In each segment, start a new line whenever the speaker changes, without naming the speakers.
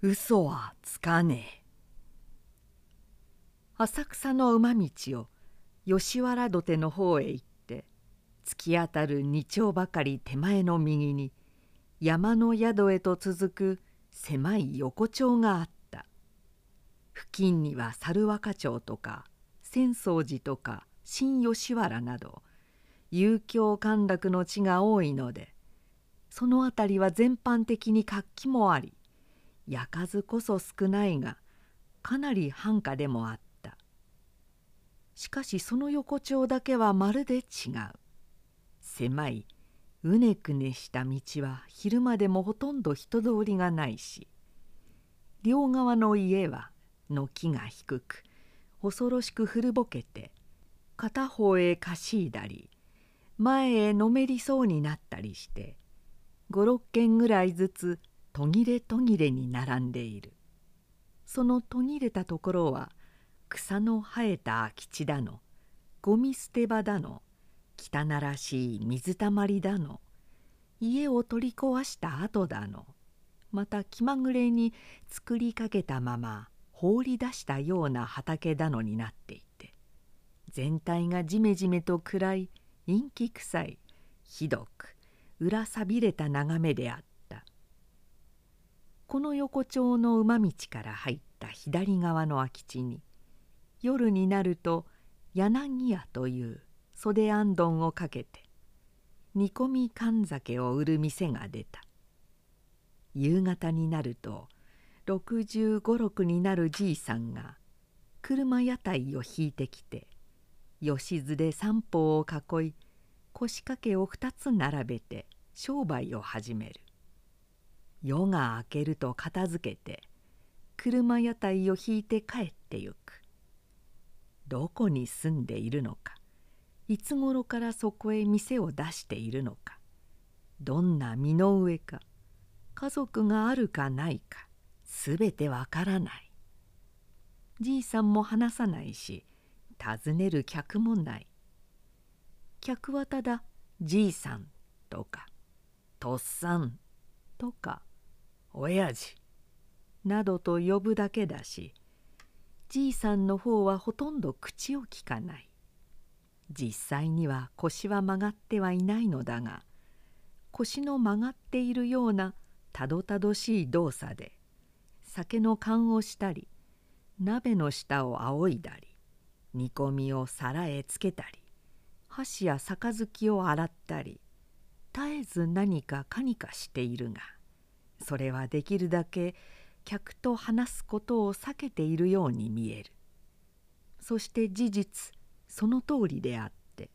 嘘はつかねえ。浅草の馬道を吉原土手の方へ行って突き当たる二丁ばかり手前の右に山の宿へと続く狭い横丁があった。付近には猿若町とか浅草寺とか新吉原など遊興歓楽の地が多いのでその辺りは全般的に活気もあり焼かずこそ少ないがかなり繁華でもあった。しかしその横丁だけはまるで違う。狭いうねくねした道は昼間でもほとんど人通りがないし両側の家は軒が低く恐ろしく古ぼけて片方へかしいだり前へのめりそうになったりして56軒ぐらいずつ途切れ途切れに並んでいる。その途切れたところは草の生えた空き地だの。ゴミ捨て場だの。汚らしい水たまりだの。家を取り壊した跡だの。また気まぐれに作りかけたまま放り出したような畑だのになっていて。全体がじめじめと暗い陰気臭いひどく裏さびれた眺めであった。この横丁の馬道から入った左側の空き地に夜になると柳屋という袖あんどんをかけて煮込み缶酒を売る店が出た。夕方になると6 5 6になるじいさんが車屋台を引いてきて吉津で三方を囲い腰掛けを2つ並べて商売を始める。夜が明けると片付けて車屋台を引いて帰ってゆく。どこに住んでいるのかいつ頃からそこへ店を出しているのかどんな身の上か家族があるかないかすべてわからない。じいさんも話さないし尋ねる客もない。客はただじいさんとかとっさんとか親父。などと呼ぶだけだしじいさんの方はほとんど口をきかない。実際には腰は曲がってはいないのだが腰の曲がっているようなたどたどしい動作で酒の燗をしたり鍋の下を仰いだり煮込みを皿へつけたり箸や杯を洗ったり絶えず何かかにかしているがそれはできるだけ客と話すことを避けているように見える。そして事実その通りであって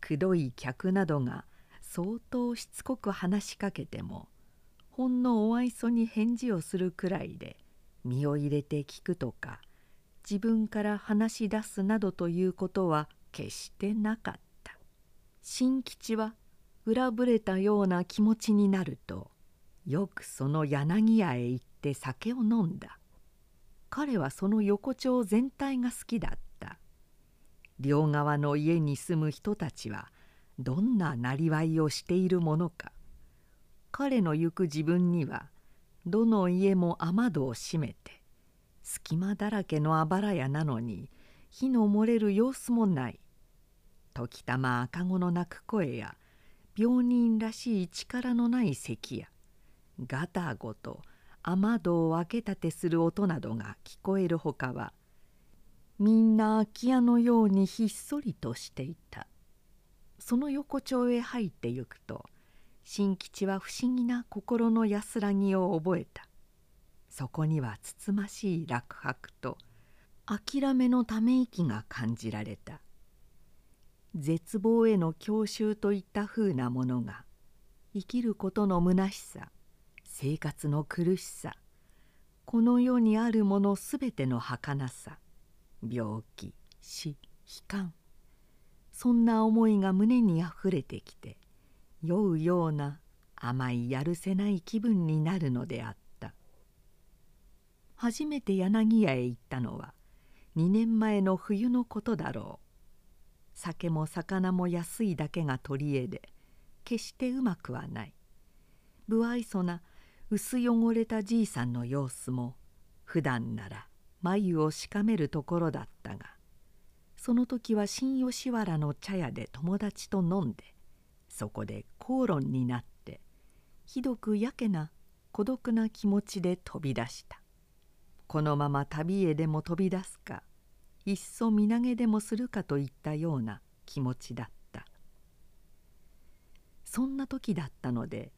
くどい客などが相当しつこく話しかけてもほんのお愛想に返事をするくらいで身を入れて聞くとか自分から話し出すなどということは決してなかった。新吉は裏ぶれたような気持ちになるとよくその柳屋へ行って酒を飲んだ。彼はその横丁全体が好きだった。両側の家に住む人たちはどんななりわいをしているものか。彼の行く自分にはどの家も雨戸を閉めて隙間だらけのあばら屋なのに火の漏れる様子もない。時たま赤子の泣く声や病人らしい力のない咳やガタゴと雨戸を開けたてする音などが聞こえるほかはみんな空き家のようにひっそりとしていた。その横丁へ入ってゆくと新吉は不思議な心の安らぎを覚えた。そこにはつつましい落泊と諦めのため息が感じられた。絶望への郷愁といったふうなものが生きることの虚しさ生活の苦しさ。この世にあるものすべての儚さ。病気死悲観。そんな思いが胸にあふれてきて酔うような甘いやるせない気分になるのであった。初めて柳屋へ行ったのは2年前の冬のことだろう。酒も魚も安いだけが取り柄で決してうまくはない。不愛想な薄汚れたじいさんの様子も普段なら眉をしかめるところだったがその時は新吉原の茶屋で友達と飲んでそこで口論になってひどくやけな孤独な気持ちで飛び出した。このまま旅へでも飛び出すかいっそ身投げでもするかといったような気持ちだった。そんな時だったので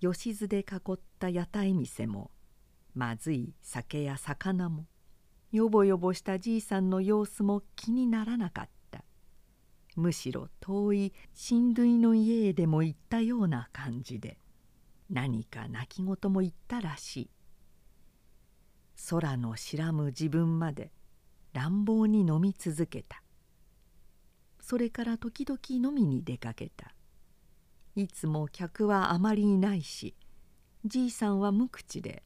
吉津で囲った屋台店もまずい酒や魚もよぼよぼしたじいさんの様子も気にならなかった。むしろ遠い親類の家へでも行ったような感じで何か泣き言も言ったらしい。空の知らむ自分まで乱暴に飲み続けた。それから時々飲みに出かけた。いつも客はあまりいないしじいさんは無口で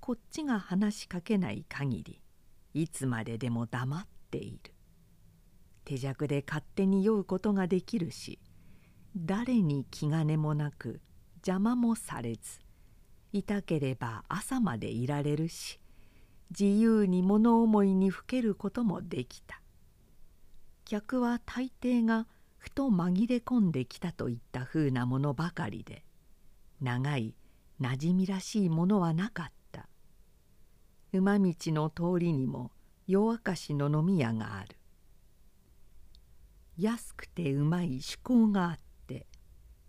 こっちが話しかけない限りいつまででも黙っている。手酌で勝手に酔うことができるし誰に気兼ねもなく邪魔もされずいたければ朝までいられるし自由に物思いにふけることもできた。客は大抵がふと紛れ込んできたといったふうなものばかりで長いなじみらしいものはなかった。馬道の通りにも夜明かしの飲み屋がある。安くてうまい趣向があって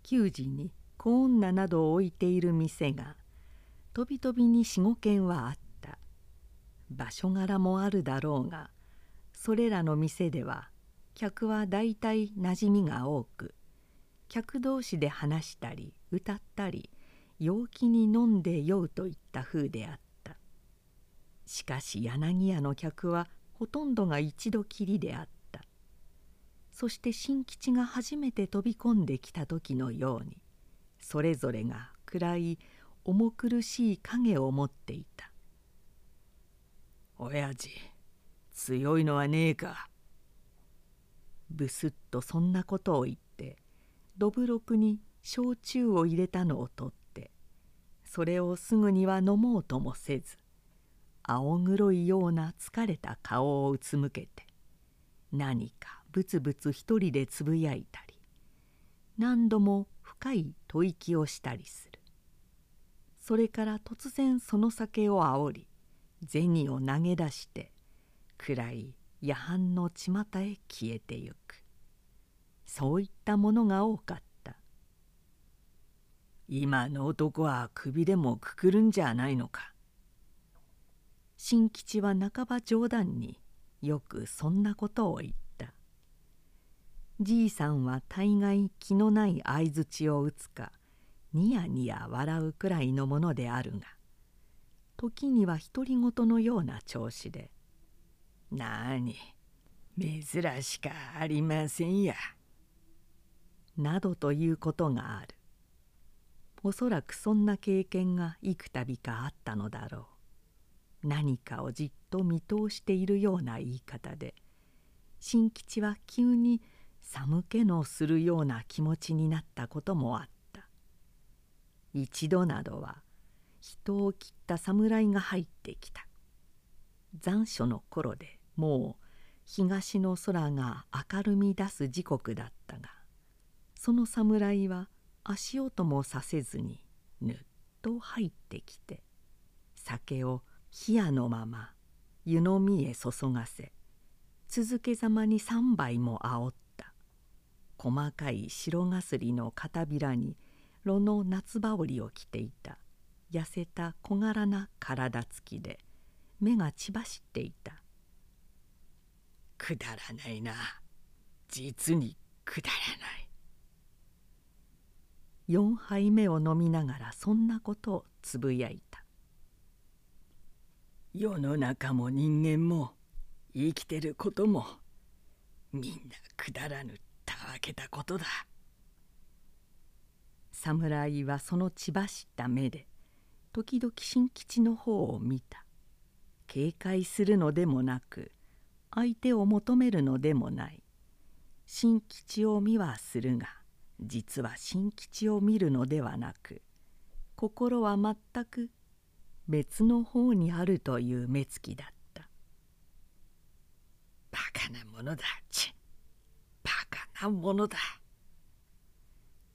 給仕に小女などを置いている店がとびとびに45軒はあった。場所柄もあるだろうがそれらの店では客は大体なじみが多く客同士で話したり歌ったり陽気に飲んで酔うといった風であった。しかし柳屋の客はほとんどが一度きりであった。そして新吉が初めて飛び込んできた時のようにそれぞれが暗い重苦しい影を持っていた「
親父強いのはねえか」
ぶすっとそんなことを言ってどぶろくに焼酎を入れたのを取ってそれをすぐには飲もうともせず青黒いような疲れた顔をうつむけて何かブツブツ一人でつぶやいたり何度も深い吐息をしたりする。それから突然その酒をあおり銭を投げ出して暗い夜半の巷へ消えてゆく。そういったものが多かった。
今の男は首でもくくるんじゃないのか。
新吉は半ば冗談によくそんなことを言った。じいさんは大概気のない相づちを打つかニヤニヤ笑うくらいのものであるが時には独り言のような調子で
なに珍しかありませんや。
などということがある。おそらくそんな経験が幾度かあったのだろう。何かをじっと見通しているような言い方で新吉は急に寒気のするような気持ちになったこともあった。一度などは人を切った侍が入ってきた。残暑の頃でもう東の空が明るみ出す時刻だったがその侍は足音もさせずにぬっと入ってきて酒を冷やのまま湯飲みへ注がせ続けざまに3杯も煽った。細かい白がすりの片びらに炉の夏羽織を着ていた痩せた小柄な体つきで目が血走っていた。
くだらないな。実にくだらない。
4杯目を飲みながらそんなことをつぶやいた。
世の中も人間も生きてることもみんなくだらぬたわけたことだ。
侍はその血走った目で時々新吉の方を見た。警戒するのでもなく相手を求めるのでもない。新吉を見はするが実は新吉を見るのではなく心は全く別の方にあるという目つきだった。
バカなものだちバカなものだ。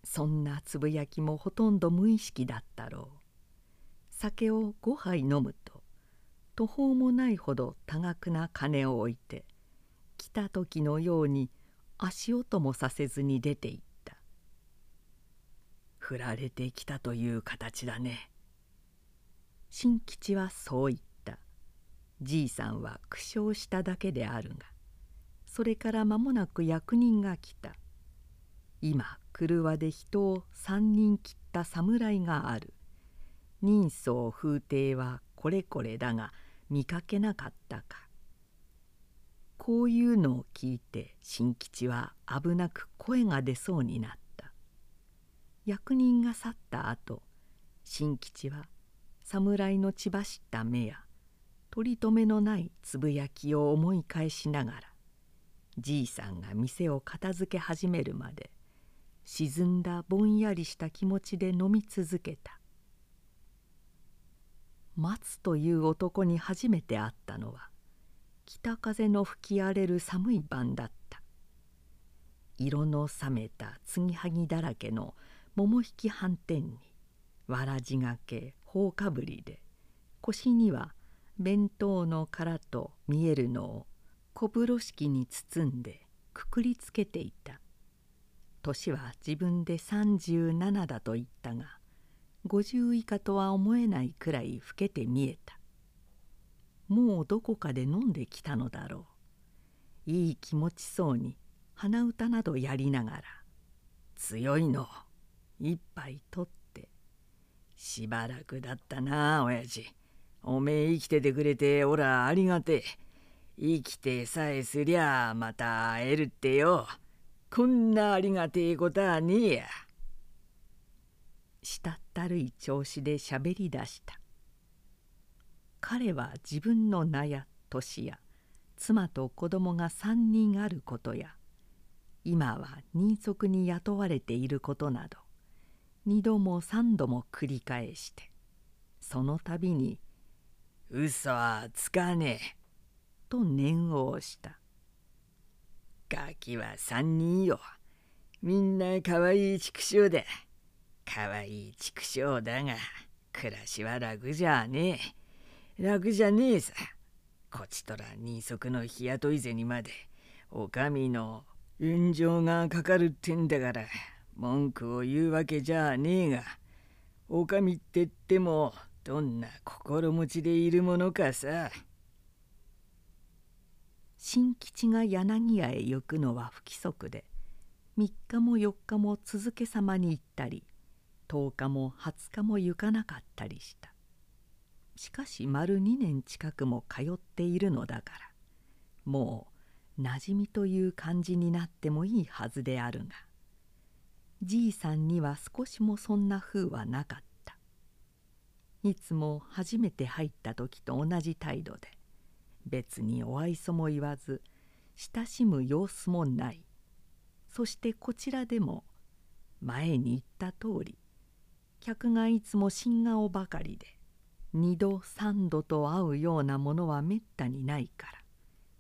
そんなつぶやきもほとんど無意識だったろう。酒を5杯飲むと途方もないほど多額な金を置いて来た時のように足音もさせずに出て行った。
振られてきたという形だね。
新吉はそう言った。じいさんは苦笑しただけであるがそれから間もなく役人が来た。今車で人を三人切った侍がある。人相風体はこれこれだが見かけなかったか。こういうのを聞いて新吉は危なく声が出そうになった。役人が去った後新吉は侍の血走った目や取り留めのないつぶやきを思い返しながらじいさんが店を片付け始めるまで沈んだぼんやりした気持ちで飲み続けた。松という男に初めて会ったのは北風の吹き荒れる寒い晩だった。色の冷めた継ぎはぎだらけの桃引き斑点にわらじがけ頬かぶりで腰には弁当の殻と見えるのを小風呂敷に包んでくくりつけていた。年は自分で37だと言ったが50以下とは思えないくらい老けて見えた。もうどこかで飲んできたのだろう。いい気持ちそうに鼻歌などやりながら「強いの一杯取ってしばらくだったな親父。おめえ生きててくれておらありがてえ。生きてさえすりゃまた会えるってよ。こんなありがてえことはねえや」。したったるい調子でしゃべり出した。彼は自分の名や年や妻と子供が3人あることや今は人足に雇われていることなど二度も三度も繰り返してその度に「嘘はつかねえ」と念を押した「ガキは三人よ。みんなかわいい畜生だ」かわいい畜生だが暮らしは楽じゃねえ。楽じゃねえさ。こちとら人足の日雇い銭までお上の運情がかかるってんだから文句を言うわけじゃねえがお上って言ってもどんな心持ちでいるものかさ。新吉が柳屋へ行くのは不規則で3日も4日も続けさまに行ったり10日も20日も行かなかったりした。しかし丸2年近くも通っているのだからもう馴染みという感じになってもいいはずであるがじいさんには少しもそんな風はなかった。いつも初めて入った時と同じ態度で別にお愛想も言わず親しむ様子もない。そしてこちらでも前に言った通り客がいつも新顔ばかりで二度三度と会うようなものはめったにないから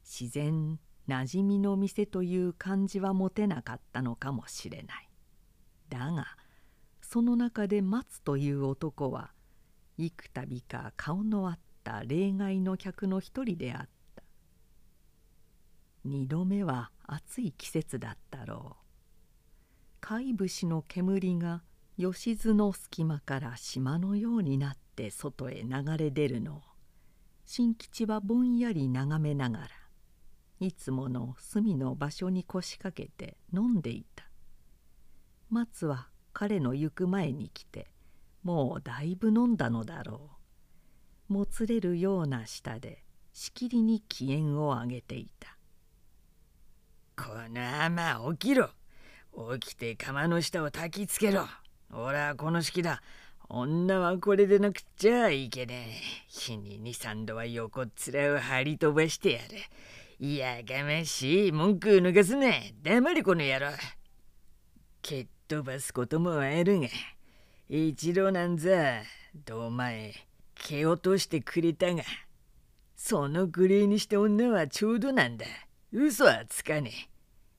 自然なじみの店という感じは持てなかったのかもしれない。だがその中で松という男は幾度か顔のあった例外の客の一人であった。二度目は暑い季節だったろう。貝節の煙が吉津の隙間から島のようになって外へ流れ出るの。を新吉はぼんやり眺めながらいつもの隅の場所に腰掛けて飲んでいた。松は彼の行く前に来てもうだいぶ飲んだのだろう。もつれるような舌でしきりに機嫌を上げていた「この甘起きろ。起きて釜の下を焚きつけろ。俺はこの式だ。女はこれでなくちゃいけねえ。日に二三度は横っ面を張り飛ばしてやる。いやがましい文句抜かすな。黙れこの野郎。蹴っ飛ばすこともあるが、
一度なんざど前蹴落としてくれたがそのグレーにして女はちょうどなんだ嘘はつかね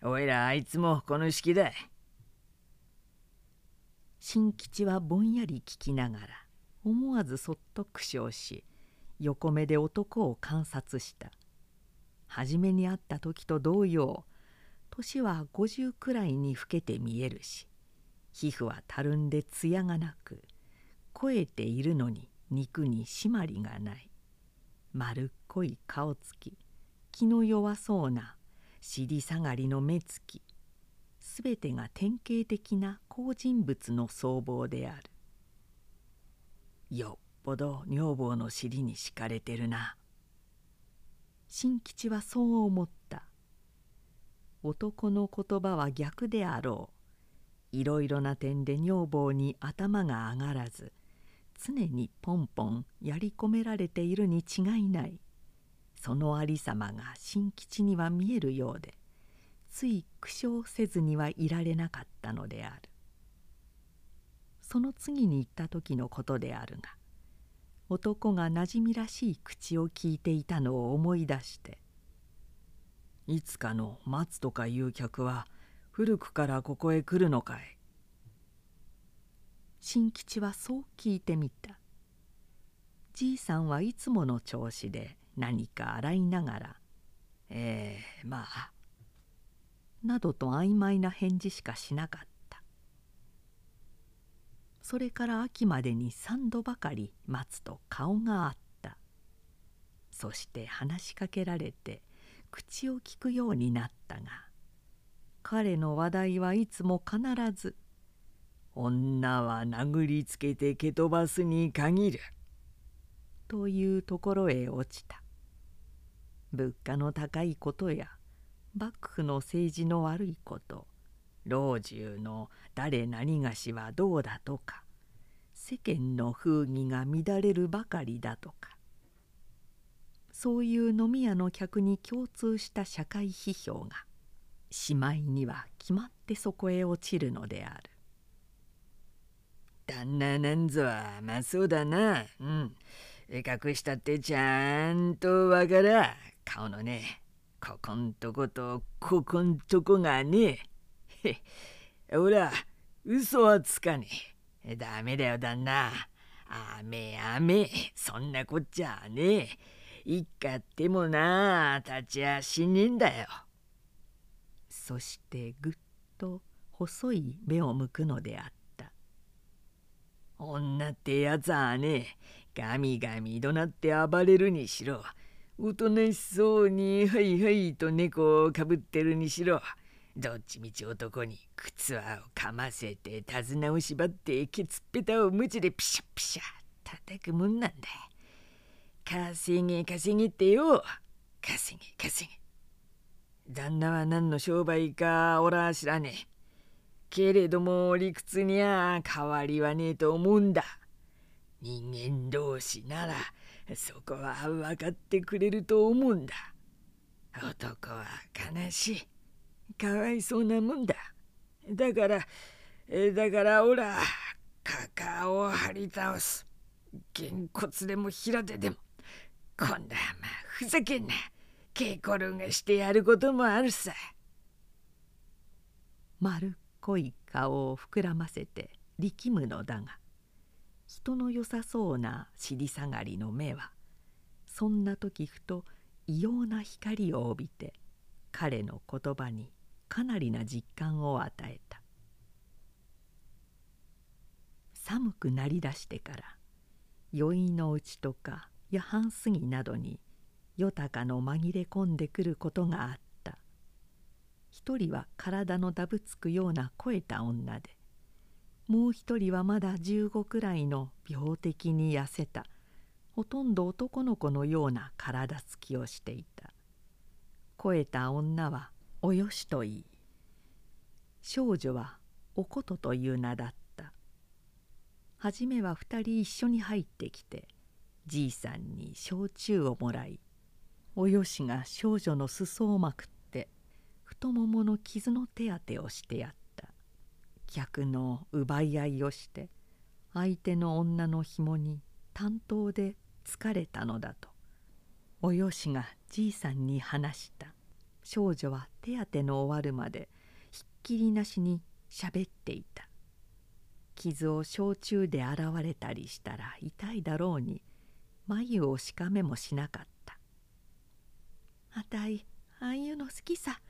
えおいらあいつもこの式だ
新吉はぼんやり聞きながら思わずそっと苦笑し横目で男を観察した。初めに会った時と同様年は50くらいに老けて見えるし皮膚はたるんで艶がなく肥えているのに肉に締まりがない。丸っこい顔つき気の弱そうな尻下がりの目つきすべてが典型的な好人物の僧帽である。よっぽど女房の尻に敷かれてるな。新吉はそう思った。男の言葉は逆であろう。いろいろな点で女房に頭が上がらず常にポンポンやり込められているに違いない。そのありさまが新吉には見えるようで。つい苦笑せずにはいられなかったのであるその次に行った時のことであるが男がなじみらしい口を聞いていたのを思い出して「いつかの松とかいう客は古くからここへ来るのかい?」新吉はそう聞いてみたじいさんはいつもの調子で何か洗いながら「ええ、まあ」などと曖昧な返事しかしなかった。それから秋までに3度ばかり待つと顔があった。そして話しかけられて口を聞くようになったが彼の話題はいつも必ず「女は殴りつけて蹴飛ばすに限る」というところへ落ちた。物価の高いことや幕府の政治の悪いこと老中の誰何がしはどうだとか世間の風儀が乱れるばかりだとかそういう飲み屋の客に共通した社会批評がしまいには決まってそこへ落ちるのである。
旦那なんぞはまあそうだな。うん。隠したってちゃんとわから顔のねここんとことここんとこがね。へほら嘘はつかねえ。ダメだよ旦那。あめあめそんなこっちゃねえ。一家ってもな立ちやしねえんだよ。
そしてぐっと細い目を向くのであった。
女ってやつはねガミガミ怒鳴って暴れるにしろおとなしそうにはいはいと猫をかぶってるにしろどっちみち男に靴輪をかませて手綱を縛ってケツっぺたをムチでピシャピシャ叩くもんなんだ。稼げ稼げってよ。稼げ稼げ。旦那は何の商売かおら知らねえ。けれども理屈にゃ変わりはねえと思うんだ。人間同士ならそこは分かってくれると思うんだ。男は悲しい。かわいそうなもんだ。だからだからおらカカを張り倒す。げんこつでも平手でも。今度はまふざけんな。稽古がしてやることもあるさ。
丸っこい顔を膨らませて力むのだが。人の良さそうな尻下がりの目はそんな時ふと異様な光を帯びて彼の言葉にかなりな実感を与えた。寒くなりだしてから宵のうちとか夜半過ぎなどに夜高の紛れ込んでくることがあった。一人は体のだぶつくような肥えた女でもう一人はまだ15くらいの病的に痩せた。ほとんど男の子のような体つきをしていた。肥えた女はおよしといい。少女はおことという名だった。初めは二人一緒に入ってきてじいさんに焼酎をもらいおよしが少女の裾をまくって太ももの傷の手当てをしてやった。客の奪い合いをして相手の女の紐に担当で疲れたのだとおよしがじいさんに話した。少女は手当ての終わるまでひっきりなしにしゃべっていた。傷を焼酎で洗われたりしたら痛いだろうに眉をしかめもしなかった「あたいああいうの好きさ。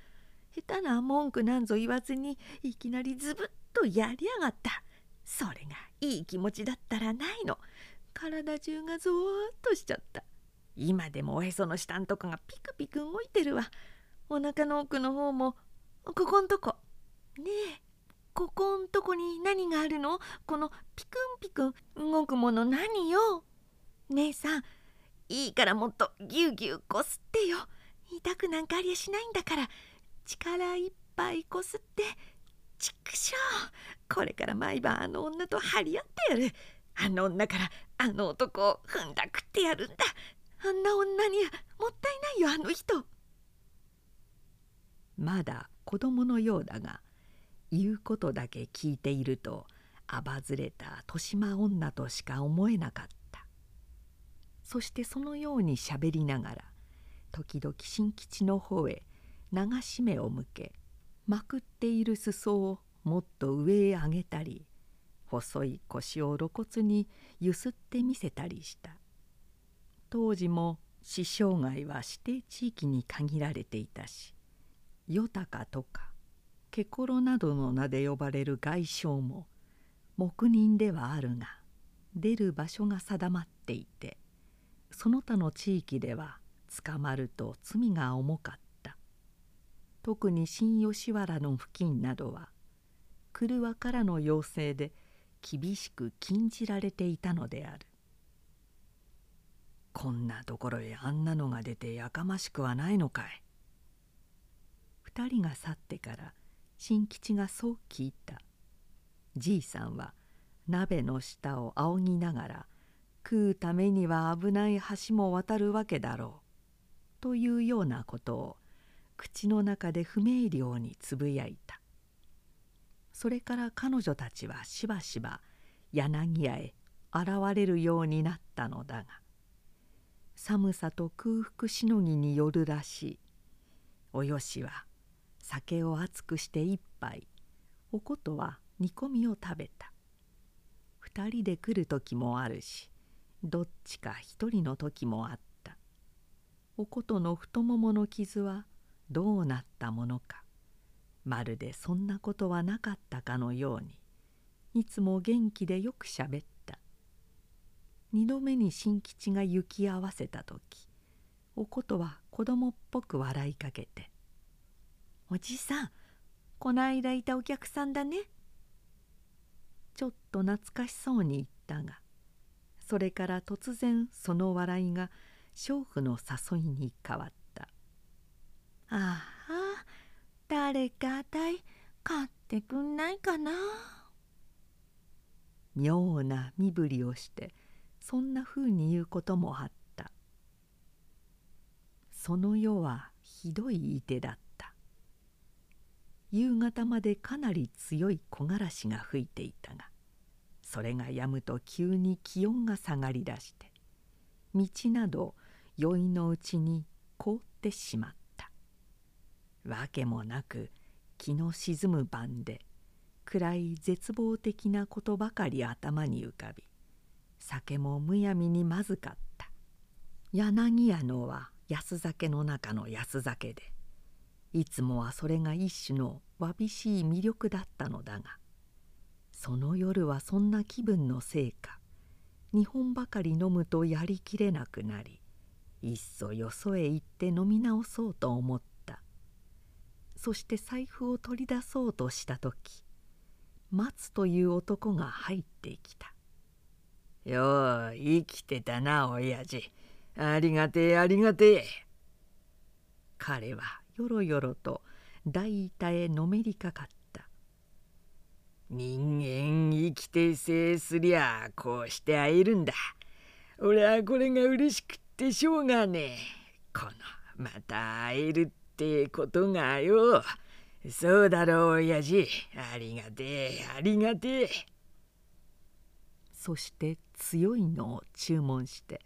下手な文句なんぞ言わずにいきなりズブッとやりやがった。それがいい気持ちだったらないの。体中がゾーッとしちゃった。今でもおへその下んとこがピクピク動いてるわ。お腹の奥の方もここんとこ。ねえここんとこに何があるの？このピクンピクン動くもの何よ？姉さんいいからもっとぎゅうぎゅうこすってよ。痛くなんかありゃしないんだから。力いっぱいこすって。ちくしょうこれから毎晩あの女と張り合ってやる。あの女からあの男を踏んだくってやるんだ。あんな女にはもったいないよあの人。まだ子供のようだが言うことだけ聞いているとあばずれた豊島女としか思えなかった。そしてそのようにしゃべりながら時々新吉の方へ流し目を向けまくっている裾をもっと上へ上げたり細い腰を露骨にゆすってみせたりした。当時も師匠街は指定地域に限られていたし与高とかケコロなどの名で呼ばれる外相も黙認ではあるが出る場所が定まっていてその他の地域では捕まると罪が重かった。特に新吉原の付近などは車からの要請で厳しく禁じられていたのである。こんなところへあんなのが出てやかましくはないのかい。二人が去ってから新吉がそう聞いた。じいさんは鍋の下を仰ぎながら食うためには危ない橋も渡るわけだろう。というようなことを口の中で不明瞭につぶやいた。それから彼女たちはしばしば柳屋へ現れるようになったのだが寒さと空腹しのぎによるらしい。およしは酒を熱くして一杯おことは煮込みを食べた。二人で来る時もあるしどっちか一人の時もあった。おことの太ももの傷はどうなったものか。まるでそんなことはなかったかのように。いつも元気でよくしゃべった。二度目に新吉が行き合わせた時。おことは子供っぽく笑いかけて「おじさんこないだいたお客さんだね」ちょっと懐かしそうに言ったが。それから突然その笑いが娼婦の誘いに変わった「ああ誰かあたい買ってくんないかな」妙な身振りをしてそんなふうに言うこともあった。その夜はひどいいてだった。夕方までかなり強い木枯らしが吹いていたがそれが止むと急に気温が下がりだして道など酔いのうちに凍ってしまった。わけもなく気の沈む晩で暗い絶望的なことばかり頭に浮かび酒もむやみにまずかった。柳屋のは安酒の中の安酒でいつもはそれが一種のわびしい魅力だったのだがその夜はそんな気分のせいか2本ばかり飲むとやりきれなくなりいっそよそへ行って飲み直そうと思った。そして財布を取り出そうとした時松という男が入ってきた「
よう生きてたな親父ありがてえありがてえ」
彼はよろよろと大板へのめりかかった。
人間生きてせすりゃこうして会えるんだ。俺はこれが嬉しくってしょうがねえ。このまた会えるっってことがよ。そうだろう親父。ありがてえありがてえ。
そして強いのを注文して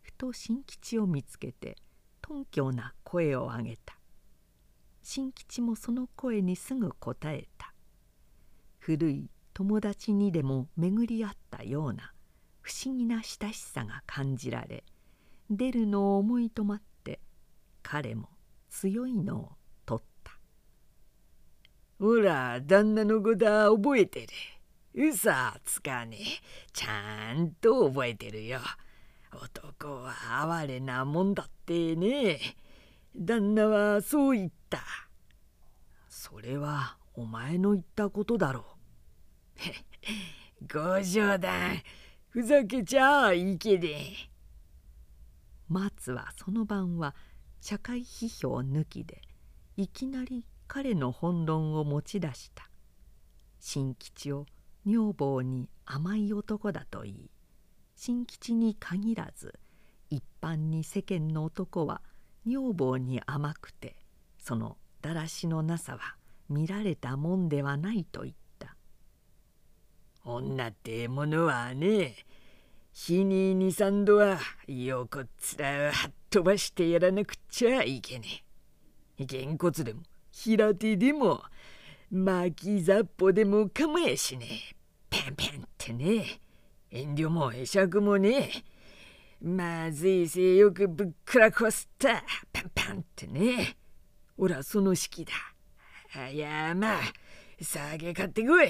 ふと新吉を見つけて頓強な声を上げた。新吉もその声にすぐ答えた。古い友達にでも巡り合ったような不思議な親しさが感じられ出るのを思い止まって彼も強いのを取った「
ほら旦那のことは覚えてる。うさつかねえ。ちゃんと覚えてるよ。男は哀れなもんだってね。旦那はそう言った。
それはお前の言ったことだろ
う。ご冗談。ふざけちゃいけねえ。
松はその晩は社会批評抜きでいきなり彼の本論を持ち出した。新吉を女房に甘い男だと言い。新吉に限らず一般に世間の男は女房に甘くてそのだらしのなさは見られたもんではないと言った。
女ってものはね日に二三度はよこっつらをはっ飛ばしてやらなくちゃいけねえ。げんこつでも平手でも巻きざっぽでもかもやしねえ。ペンペンってねえ。遠慮も会釈もねまずいせよくぶっくらこすった。パンパンってねおらその式だ。あやまあ酒買ってこい。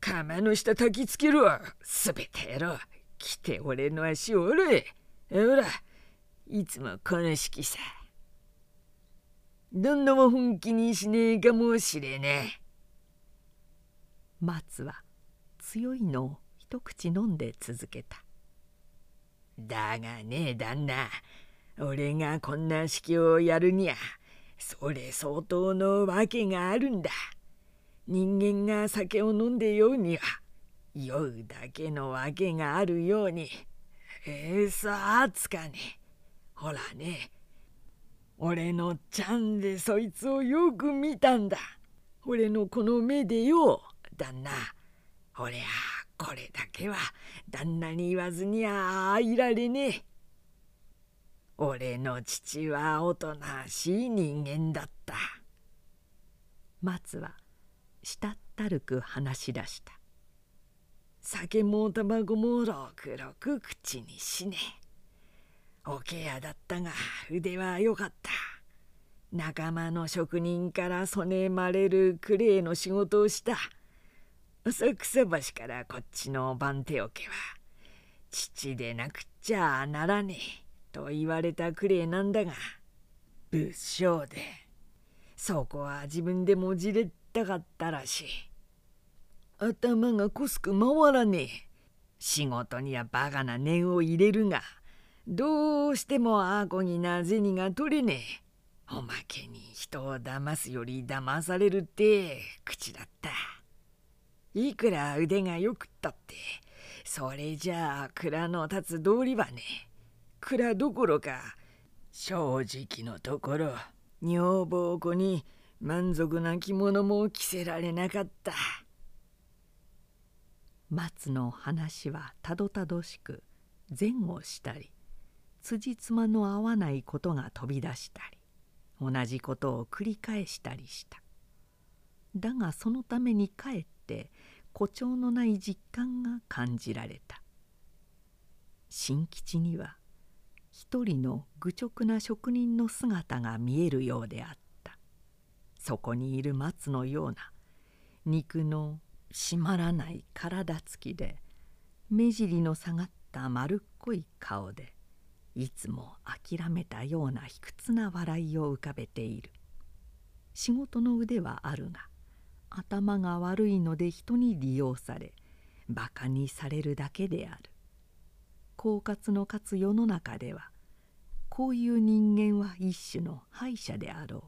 釜の下焚きつけろ。すべてやろう。来て俺の足を折れ。ほらいつもこの式さ。どんなも本気にしねえかもしれねえ。
松は強いのを一口飲んで続けた。
だがねえ旦那。俺がこんな式をやるにゃそれ相当の訳があるんだ。人間が酒を飲んで酔うには酔うだけの訳があるようにえー、さあつかねほらね俺のちゃんでそいつをよく見たんだ俺のこの目でよ旦那俺はこれだけは旦那に言わずにはいられねえ。俺の父はおとなしい人間だった。
松はしたったるく話し出した。
酒も卵もろくろく口にしね。おけやだったが腕はよかった。仲間の職人から曽根まれるクレイの仕事をした。浅草橋からこっちの番手桶は父でなくちゃならねえと言われたくれなんだが物騒でそこは自分でもじれったかったらしい頭がこすく回らねえ。仕事にはバカな念を入れるがどうしてもあこぎな銭が取れねえ。おまけに人を騙すより騙されるって口だった。いくら腕がよくったってそれじゃあ蔵の立つ通りはね蔵どころか正直のところ女房子に満足な着物も着せられなかった。
松の話はたどたどしく前後したり辻褄の合わないことが飛び出したり同じことを繰り返したりした。だがそのためにかえって誇張のない実感が感じられた。新吉には一人の愚直な職人の姿が見えるようであった。そこにいる松のような肉の締まらない体つきで目尻の下がった丸っこい顔でいつも諦めたような卑屈な笑いを浮かべている。仕事の腕はあるが頭が悪いので人に利用されバカにされるだけである。狡猾の勝つ世の中ではこういう人間は一種の敗者であろう。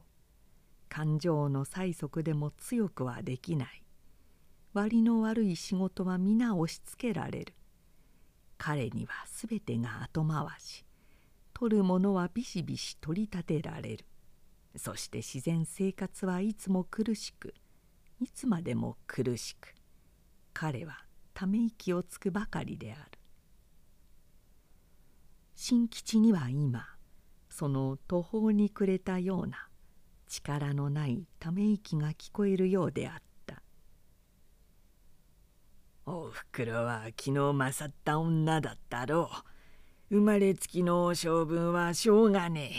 感情の催促でも強くはできない。割の悪い仕事は皆押し付けられる。彼には全てが後回し。取るものはビシビシ取り立てられる。そして自然生活はいつも苦しくいつまでも苦しく。彼はため息をつくばかりである。新吉には今その途方に暮れたような力のないため息が聞こえるようであった。
おふくろは昨日勝った女だったろう。生まれつきの性分はしょうがね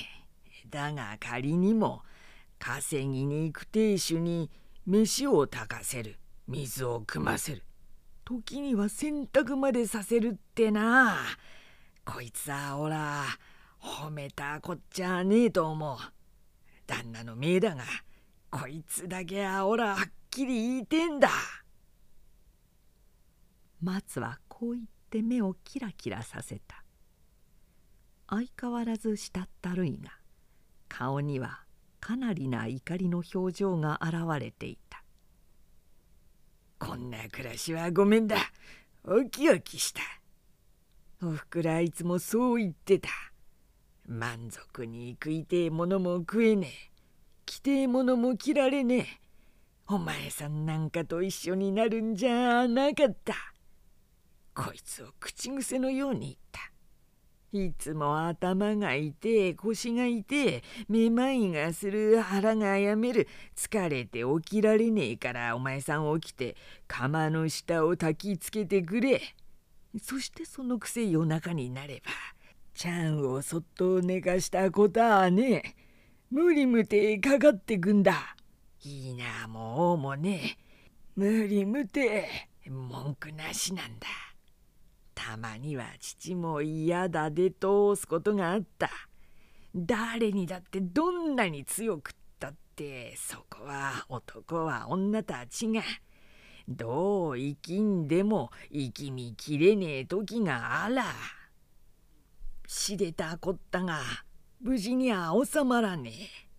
え。だが仮にも稼ぎに行く亭主に飯を炊かせる。水を汲ませる。時には洗濯までさせるってな。こいつはおら褒めたこっちゃねえと思う。旦那の命だがこいつだけはおらはっきり言いてんだ。
松はこう言って目をキラキラさせた。相変わらずしたったるいが顔にはかなりな怒りの表情が現れていた。
こんな暮らしはごめんだ。おきおきした。おふくらいつもそう言ってた。満足に食いてえものも食えねえ。着てえものも着られねえ。お前さんなんかと一緒になるんじゃなかった。こいつを口癖のように言った。いつも頭が痛え腰が痛えめまいがする腹がやめる。疲れて起きられねえからお前さん起きて釜の下を焚きつけてくれ。そしてそのくせ夜中になればちゃんをそっと寝かしたことはね無理無てかかってくんだ。いいなもうもね。無理無て文句なしなんだ。たまには父も嫌だで通すことがあった。誰にだってどんなに強くったってそこは男は女たちが。どう生きんでも生きみきれねえ時があら。しでたこったが無事には収まらねえ。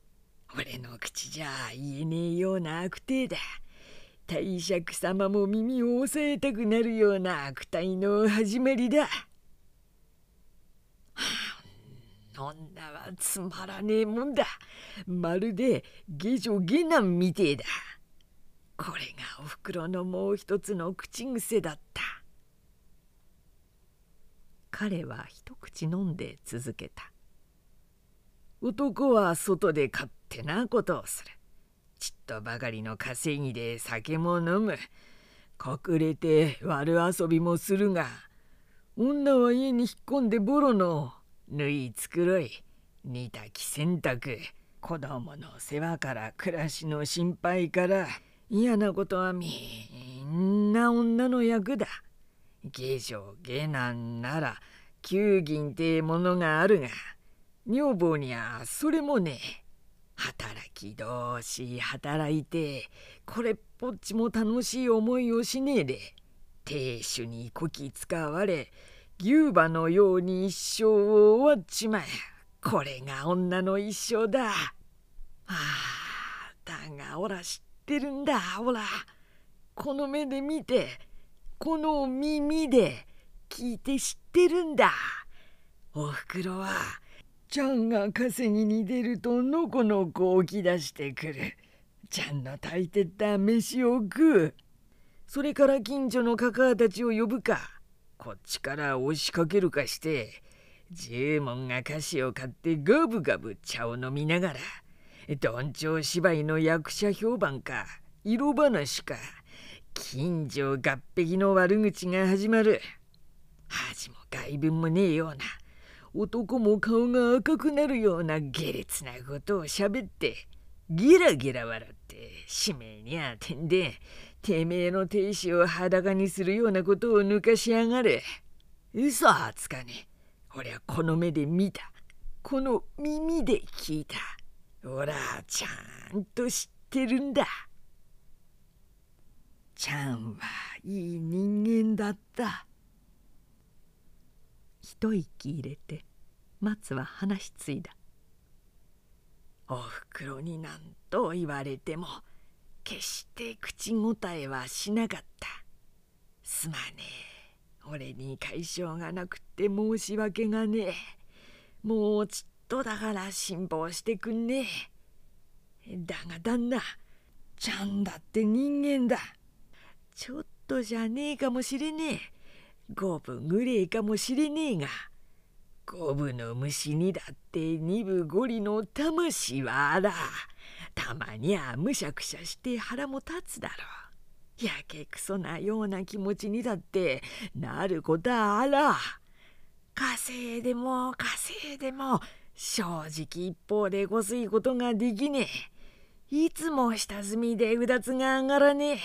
俺の口じゃ言えねえような悪態だ。帝釈様も耳を押さえたくなるような悪態の始まりだ、女はつまらねえもんだ。まるで下女下男みてえだ。これがおふくろのもう一つの口癖だった。
彼は一口飲んで続けた。
男は外で勝手なことをする。ちっとばかりの稼ぎで酒も飲む。隠れて悪遊びもするが女は家に引っ込んでボロの縫い繕い煮炊き洗濯。子供の世話から暮らしの心配から嫌なことはみんな女の役だ。下女下男なら給銀ってものがあるが女房にはそれもねえ。働き同士働いてこれっぽっちも楽しい思いをしねえで亭主にこき使われ牛馬のように一生を終わっちまえ。これが女の一生だ。ああだがおら知ってるんだおら。この目で見てこの耳で聞いて知ってるんだ。おふくろはちゃんが稼ぎに出るとのこのこ起き出してくる。ちゃんの炊いてった飯を食う。それから近所のかかたちを呼ぶか。こっちから押しかけるかして。十文が菓子を買ってガブガブ茶を飲みながら。どんちょう芝居の役者評判か。色話か。近所合璧の悪口が始まる。恥も外聞もねえような。男も顔が赤くなるような下劣なことをしゃべってギラギラ笑って使命にあてんでてめえの亭主を裸にするようなことを抜かしやがる嘘はつかねえ。俺はこの目で見た。この耳で聞いた。俺はちゃんと知ってるんだ。ちゃんはいい人間だった。
一息入れて松は話し継いだ
おふくろに何と言われても決して口答えはしなかった。すまねえ。俺に解消がなくって申し訳がねえ。もうちっとだから辛抱してくんねえ。だが旦那ちゃんだって人間だ。ちょっとじゃねえかもしれねえ。五分ぐれえかもしれねえが五分の虫にだって二分五里の魂はあらたまにゃむしゃくしゃして腹も立つだろう。やけくそなような気持ちにだってなることはあら。稼いでも稼いでも正直一方でごすいことができねえ。いつも下積みでうだつが上がらねえ。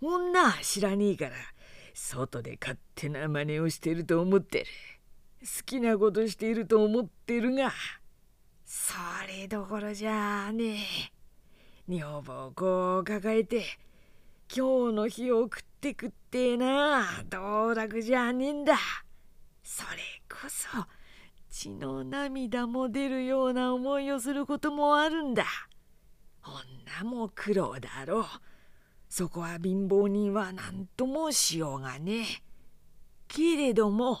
女は知らねえから。外で勝手な真似をしてると思ってる。好きなことしていると思ってるが。それどころじゃねえ。女房子を抱えて今日の日を食って食ってな。道楽じゃねえんだ。それこそ血の涙も出るような思いをすることもあるんだ。女も苦労だろう。そこは貧乏人は何ともしようがね。けれども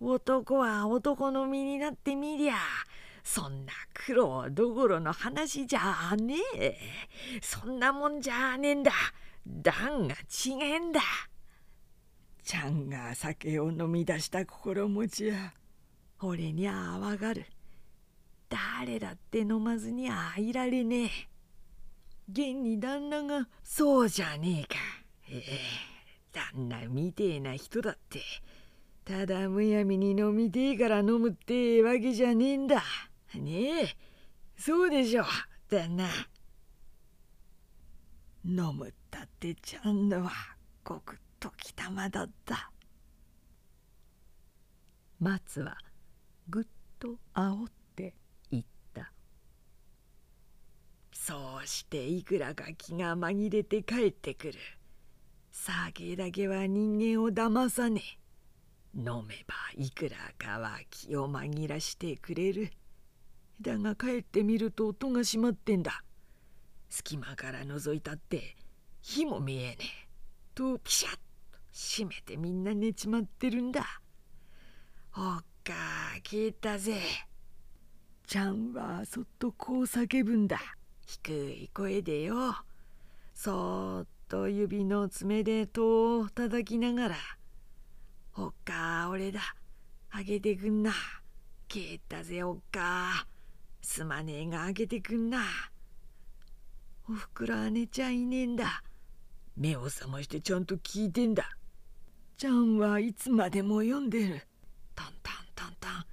男は男の身になってみりゃそんな苦労どころの話じゃねえ。そんなもんじゃねえんだ。段が違えんだ。ちゃんが酒を飲み出した心持ちや俺にゃわがる。誰だって飲まずにはいられねえ。現に旦那がそうじゃねえかええ旦那みてえな人だってただむやみに飲みてえから飲むってえわけじゃねえんだ。ねえ、そうでしょ、旦那。飲むったってちゃんのはごく時たまだった。
松はぐっと煽って言っ
そうしていくらか気が紛れて帰ってくる。酒だけは人間を騙さねえ。飲めばいくらかは気を紛らしてくれる。だが帰ってみると音が閉まってんだ。隙間から覗いたって火も見えねえ。とピシャッと閉めてみんな寝ちまってるんだ。おっか聞いたぜ。ちゃんはそっとこう叫ぶんだ。低い声でよ。そっと指の爪で戸を叩きながら。おっか俺だあげてくんな消えたぜおっかすまねえがあげてくんなおふくろは寝ちゃんいねえんだ目を覚ましてちゃんと聞いてんだちゃんはいつまでも読んでるトントントントン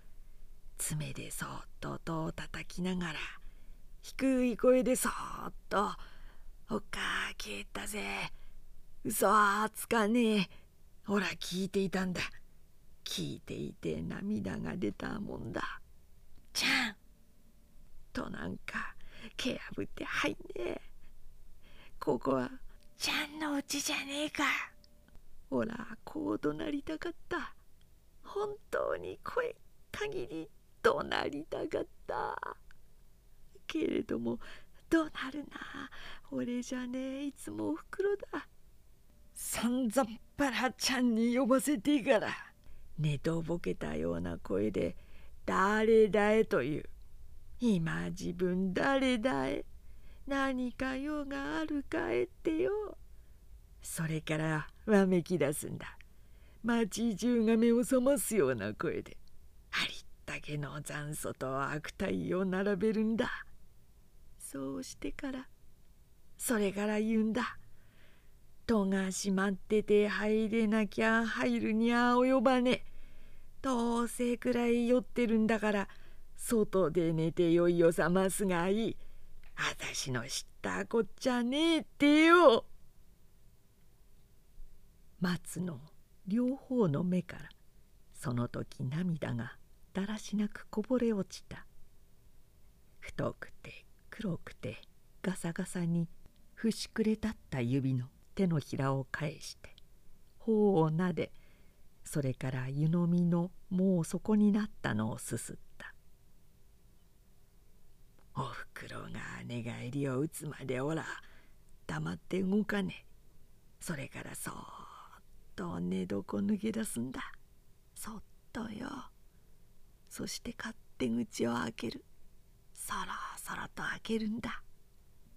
爪でそっと音を叩きながら低い声でそっと「おっか消えたぜ。嘘はつかねえ。ほら聞いていたんだ。聞いていて涙が出たもんだちゃん。となんかけやぶって入んねえ。ここはちゃんのうちじゃねえか。ほらこう怒鳴りたかった。本当に声限り怒鳴りたかったけれども怒鳴るな？俺じゃねえいつもおふくろだ。さんざっぱらちゃんに呼ばせてから。寝とぼけたような声で「誰だえ」という。今自分誰だえ。何か用があるかえってよ。それからわめき出すんだ。町中が目を覚ますような声で。ありったけの残素と悪態を並べるんだそうしてからそれから言うんだ戸が閉まってて入れなきゃ入るにゃ及ばねえ。どうせくらい酔ってるんだから外で寝て酔いを覚ますがいい。あたしの知ったこっちゃねえってよ。
松の両方の目からその時涙がだらしなくこぼれ落ちた太くて黒くてガサガサに節くれ立った指の手のひらを返して頬をなでそれから湯飲みのもう底になったのをすすった。
おふくろが寝返りを打つまでおら黙って動かね。それからそっと寝床抜け出すんだ。そっとよ。そして勝手口を開ける。そろそろと開けるんだ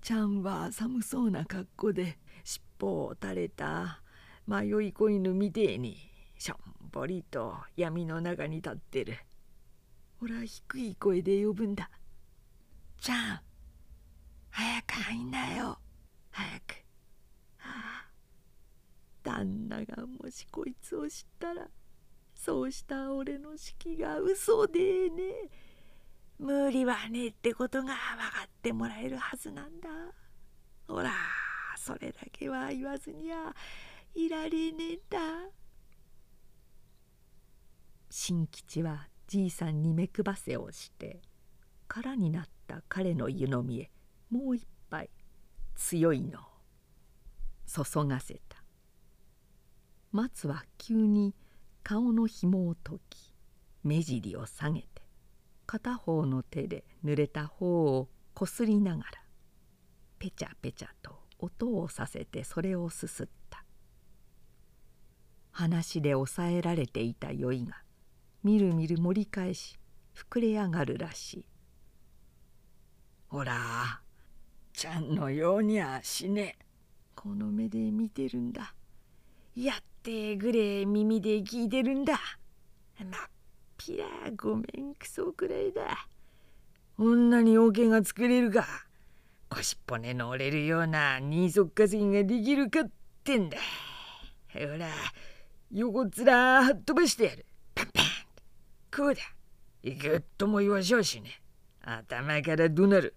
ちゃんは寒そうな格好で尻尾を垂れた迷い込犬みてえにしょんぼりと闇の中に立ってる。ほら低い声で呼ぶんだ。ちゃん早く入んなよ早く。はあ、旦那がもしこいつを知ったらそうした俺の式が嘘でね無理はねえってことが分かってもらえるはずなんだ。ほらそれだけは言わずにはいられねえんだ。
新吉はじいさんに目配せをして空になった彼の湯飲みへもう一杯強いのを注がせた松は急に顔の紐を解き目尻を下げて片方の手で濡れた方をこすりながらペチャペチャと音をさせてそれをすすった。話で抑えられていた酔いがみるみる盛り返し膨れ上がるらしい。
ほらちゃんのようにはしね。この目で見てるんだ。やってぐれ耳で聞いてるんだ。まっぴらごめんくそくらいだ。こんなに大けが作れるか腰骨の折れるような二足稼ぎができるかってんだ。ほら横っ面は飛ばしてやる。パンパンこうだ。ぐっとも言わしょうしね。頭からどなる。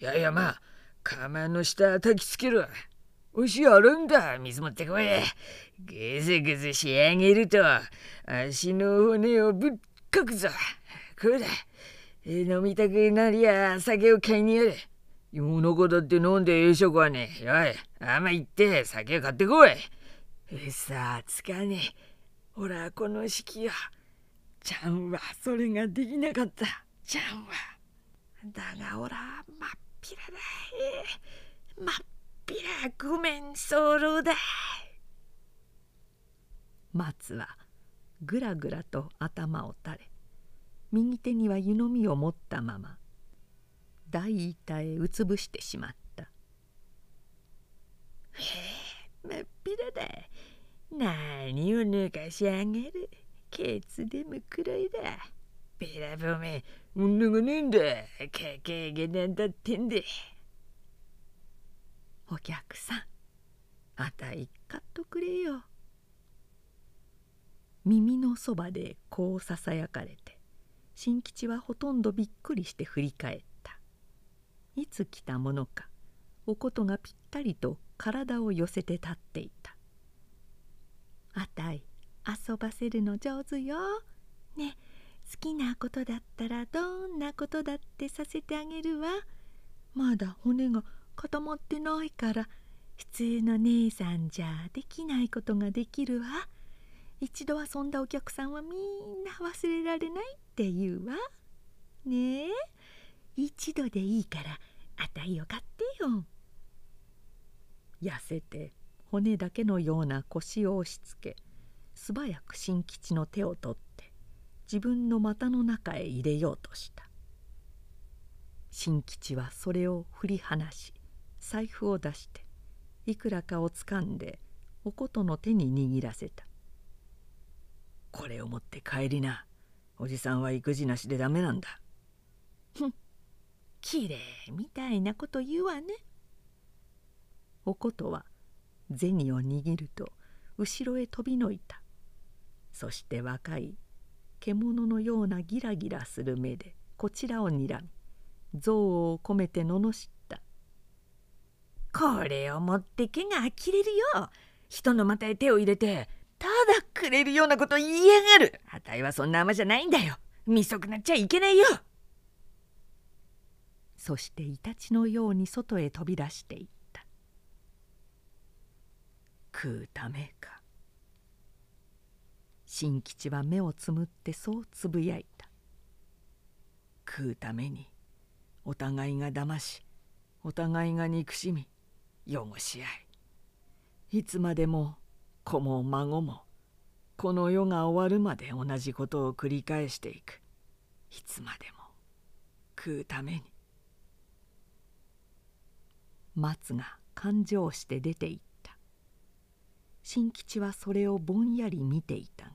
いやいやまあ釜の下焚きつけろおしあるんだ。水持ってこい。ぐずぐず仕上げると足の骨をぶっかくぞこうだ飲みたくなりゃ酒を買いにやれ。世の子だって飲んでええ食はねよい甘いって酒買ってこい。さあつかねえ。ほらこの式はちゃんはそれができなかった。ちゃんは。だがおらまっぴらだまっぴらごめんそうだ
松はぐらぐらと頭を垂れ右手には湯飲みを持ったまま大板へうつぶしてしまった「
へえまっぴらだ。何を抜かしあげる。ケツでもくらいだ。べらぼめ女がねえんだ。かけげなんだってんで
お客さんあたい買っとくれよ。耳のそばでこうささやかれて新吉はほとんどびっくりして振り返ったいつ来たものかおことがぴったりと体を寄せて立っていた「あたい遊ばせるの上手よ。ね好きなことだったらどんなことだってさせてあげるわ。まだ骨が固まってないから普通の姉さんじゃできないことができるわ。一度遊んだお客さんはみんな忘れられないって言うわ。ねえ一度でいいからあたいを買ってよ。痩せて骨だけのような腰を押しつけ素早く新吉の手を取って自分の股の中へ入れようとした新吉はそれを振り離し財布を出していくらかをつかんでおことの手に握らせた「
これを持って帰りな。おじさんは育児なしでダメなんだ」
ふん。きれいみたいなこと言うわね。おことは銭を握ると後ろへ飛びのいた。そして若い獣のようなギラギラする目でこちらをにらみ憎悪を込めて罵った「
これを持ってけが呆れるよ。人の股へ手を入れてただくれるようなこと言いやがる。あたいはそんな甘じゃないんだよ。見損なっちゃいけないよ」
そしてイタチのように外へ飛び出していった。食うためか。新吉は目をつむってそうつぶやいた。食うためにお互いが騙しお互いが憎しみ汚し合い。いつまでも子も孫もこの世が終わるまで同じことを繰り返していく。いつまでも食うために。松が感情して出ていった。新吉はそれをぼんやり見ていたが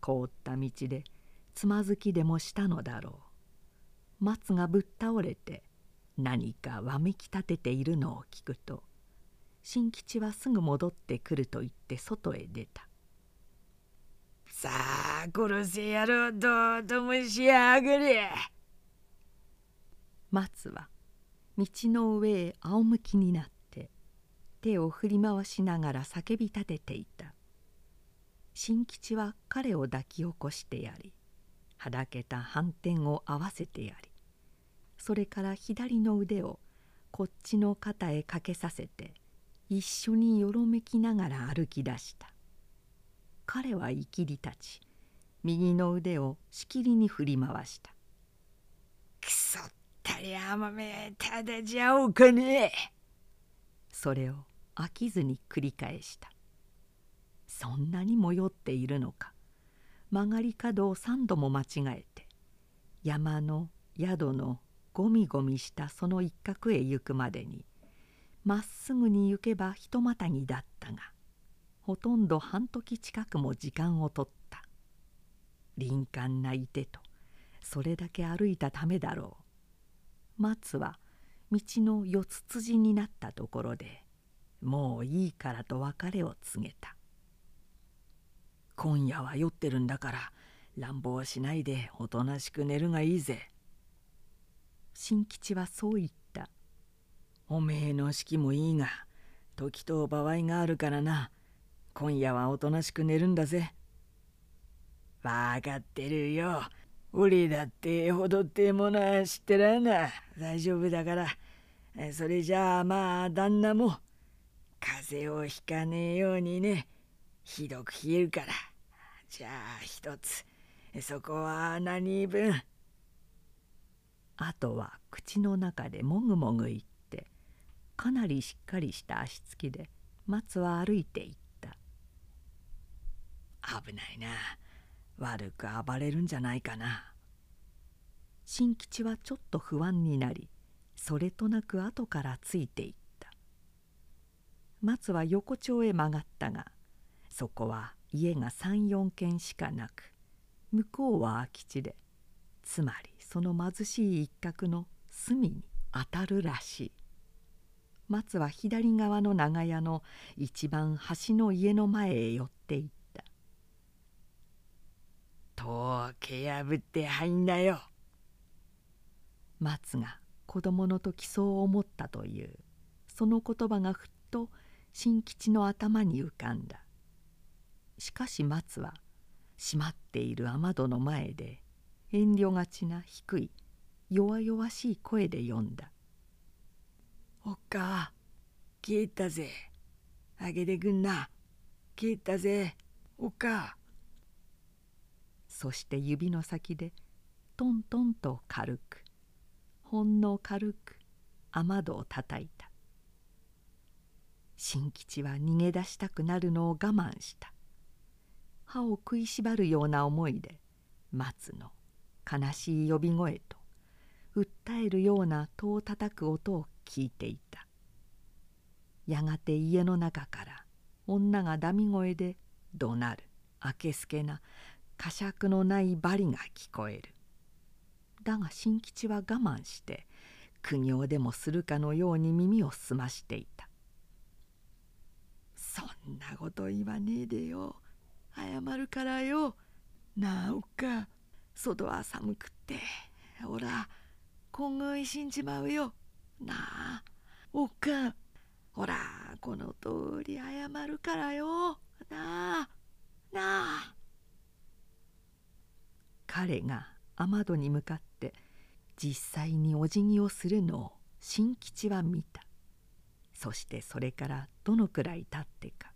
凍った道でつまずきでもしたのだろう。松がぶっ倒れて何かわめき立てているのを聞くと新吉はすぐ戻ってくると言って外へ出た「
さあ殺せやろうどうともしやがれ!」
松は道の上へ仰向きになって手を振り回しながら叫び立てていた新吉は彼を抱き起こしてやりはだけた反転を合わせてやりそれから左の腕をこっちの肩へかけさせて一緒によろめきながら歩き出した。彼は生きり立ち右の腕をしきりに振り回した「
くそったり甘めただじゃおかねえ」
それを飽きずに繰り返した。そんなにも酔っているのか。曲がり角を三度も間違えて山の宿のゴミゴミしたその一角へ行くまでにまっすぐに行けばひとまたぎだったがほとんど半時近くも時間をとった。敏感ないてとそれだけ歩いたためだろう。松は道の四つ辻になったところでもういいからと別れを告げた。今夜は酔ってるんだから乱暴しないでおとなしく寝るがいいぜ。新吉はそう言っ
おめえの式もいいが時と場合があるからな。今夜はおとなしく寝るんだぜ。分かってるよ。俺だってほどってものは知ってらんな。大丈夫だから。それじゃあまあ旦那も風邪をひかねえようにね。ひどく冷えるから。じゃあ一つ。そこは何分？
あとは口の中でもぐもぐ言っかなりしっかりした足つきで松は歩いていった。
危ないな。悪く暴れるんじゃないかな。
新吉はちょっと不安になりそれとなく後からついていった。松は横丁へ曲がったがそこは家が34軒しかなく向こうは空き地でつまりその貧しい一角の隅に当たるらしい松は左側の長屋の一番端の家の前へ寄っていった「
戸を蹴破って入んなよ」
松が子供の時そう思ったという。その言葉がふっと新吉の頭に浮かんだ。しかし松は閉まっている雨戸の前で遠慮がちな低い弱々しい声で読んだ「
おっか消えたぜ。あげてくんな。消えたぜ。おっか」
そして指の先でトントンと軽くほんの軽く雨戸をたたいた。新吉は逃げ出したくなるのを我慢した。歯を食いしばるような思いで松の悲しい呼び声と訴えるような戸をたたく音を聞いていた。やがて家の中から女がダミ声で怒鳴る。あけすけな呵責のないバリが聞こえる。だが新吉は我慢して苦行でもするかのように耳を澄ましていた「そんなこと言わねえでよ。謝るからよ。なおか。外は寒くって。ほら今後い死んじまうよ。なあ。おっかほらこの通り謝るからよ。なあ。なあ。彼が雨戸に向かって実際にお辞儀をするのを新吉は見た。そしてそれからどのくらい経ってか。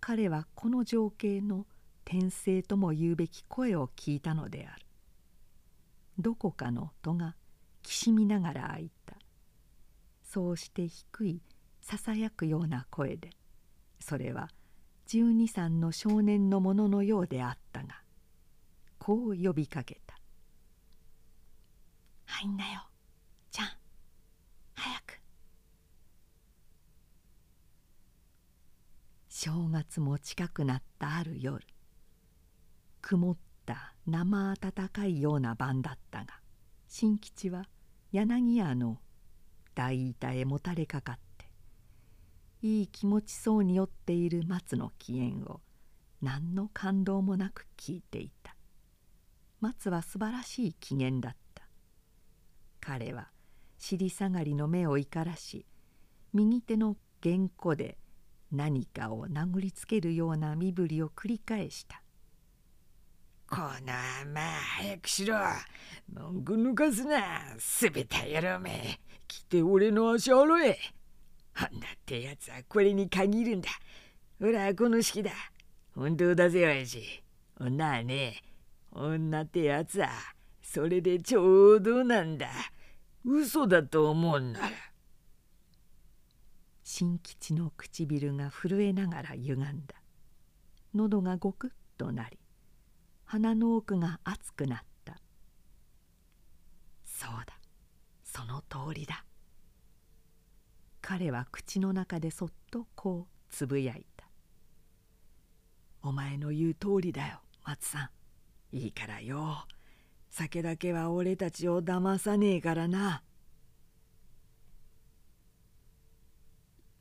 彼はこの情景の転生とも言うべき声を聞いたのである。どこかの戸がきしみながら開いた。そうして低いささやくような声でそれは十二三の少年のもののようであったがこう呼びかけた「入んなよちゃん早く」正月も近くなったある夜曇った生暖かいような晩だったが新吉は柳屋の板へもたれかかっていい気持ちそうに酔っている松の機嫌を何の感動もなく聞いていた。松は素晴らしい機嫌だった。彼は尻下がりの目をいからし右手の原稿で何かを殴りつけるような身振りを繰り返した「
このまあ早くしろ。文句抜かすな。すべた野郎め。来て俺の足洗え。女ってやつはこれに限るんだ。ほらこの式だ。本当だぜ親父。女はね女ってやつはそれでちょうどなんだ。嘘だと思うんなら。
新吉の唇が震えながら歪んだ。喉がゴクッとなり鼻の奥が熱くなった。そうだ。その通りだ。彼は口の中でそっとこうつぶやいた「お前の言う通りだよ松さん。いいからよ。酒だけは俺たちを騙さねえからな」